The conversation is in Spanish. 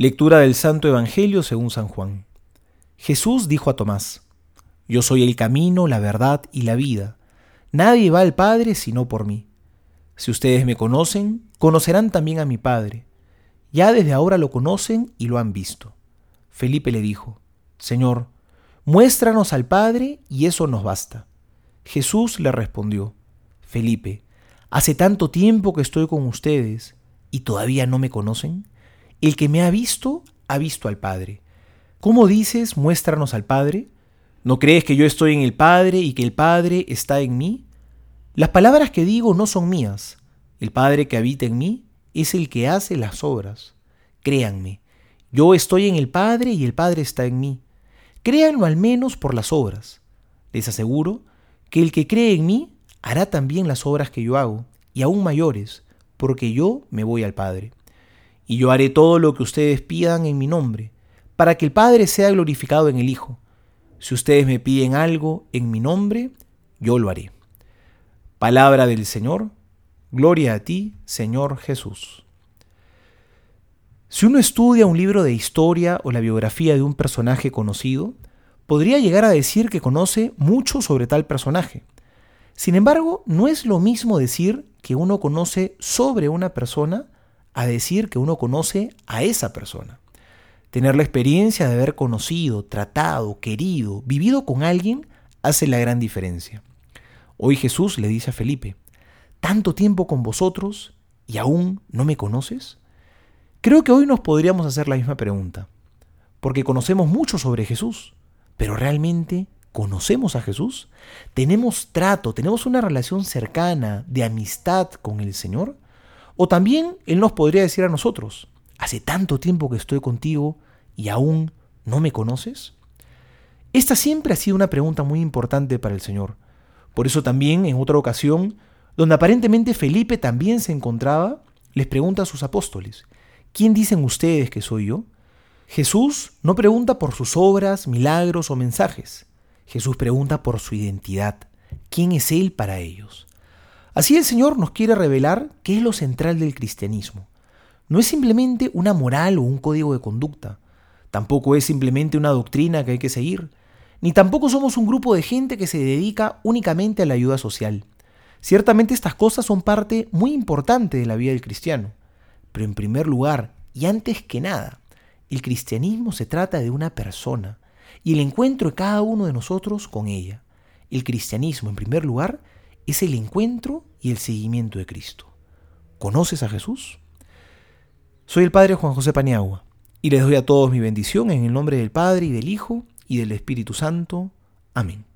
Lectura del Santo Evangelio según San Juan. Jesús dijo a Tomás, Yo soy el camino, la verdad y la vida. Nadie va al Padre sino por mí. Si ustedes me conocen, conocerán también a mi Padre. Ya desde ahora lo conocen y lo han visto. Felipe le dijo, Señor, muéstranos al Padre y eso nos basta. Jesús le respondió, Felipe, hace tanto tiempo que estoy con ustedes y todavía no me conocen. El que me ha visto, ha visto al Padre. ¿Cómo dices, muéstranos al Padre? ¿No crees que yo estoy en el Padre y que el Padre está en mí? Las palabras que digo no son mías. El Padre que habita en mí es el que hace las obras. Créanme, yo estoy en el Padre y el Padre está en mí. Créanlo al menos por las obras. Les aseguro que el que cree en mí hará también las obras que yo hago, y aún mayores, porque yo me voy al Padre y yo haré todo lo que ustedes pidan en mi nombre, para que el Padre sea glorificado en el Hijo. Si ustedes me piden algo en mi nombre, yo lo haré. Palabra del Señor, gloria a ti, Señor Jesús. Si uno estudia un libro de historia o la biografía de un personaje conocido, podría llegar a decir que conoce mucho sobre tal personaje. Sin embargo, no es lo mismo decir que uno conoce sobre una persona a decir que uno conoce a esa persona. Tener la experiencia de haber conocido, tratado, querido, vivido con alguien hace la gran diferencia. Hoy Jesús le dice a Felipe, ¿tanto tiempo con vosotros y aún no me conoces? Creo que hoy nos podríamos hacer la misma pregunta, porque conocemos mucho sobre Jesús, pero realmente ¿Conocemos a Jesús? ¿Tenemos trato, tenemos una relación cercana de amistad con el Señor? O también Él nos podría decir a nosotros, hace tanto tiempo que estoy contigo y aún no me conoces. Esta siempre ha sido una pregunta muy importante para el Señor. Por eso también en otra ocasión, donde aparentemente Felipe también se encontraba, les pregunta a sus apóstoles, ¿quién dicen ustedes que soy yo? Jesús no pregunta por sus obras, milagros o mensajes. Jesús pregunta por su identidad. ¿Quién es Él para ellos? Así el Señor nos quiere revelar qué es lo central del cristianismo. No es simplemente una moral o un código de conducta, tampoco es simplemente una doctrina que hay que seguir, ni tampoco somos un grupo de gente que se dedica únicamente a la ayuda social. Ciertamente estas cosas son parte muy importante de la vida del cristiano, pero en primer lugar, y antes que nada, el cristianismo se trata de una persona y el encuentro de cada uno de nosotros con ella. El cristianismo, en primer lugar, es el encuentro y el seguimiento de Cristo. ¿Conoces a Jesús? Soy el Padre Juan José Paniagua y les doy a todos mi bendición en el nombre del Padre y del Hijo y del Espíritu Santo. Amén.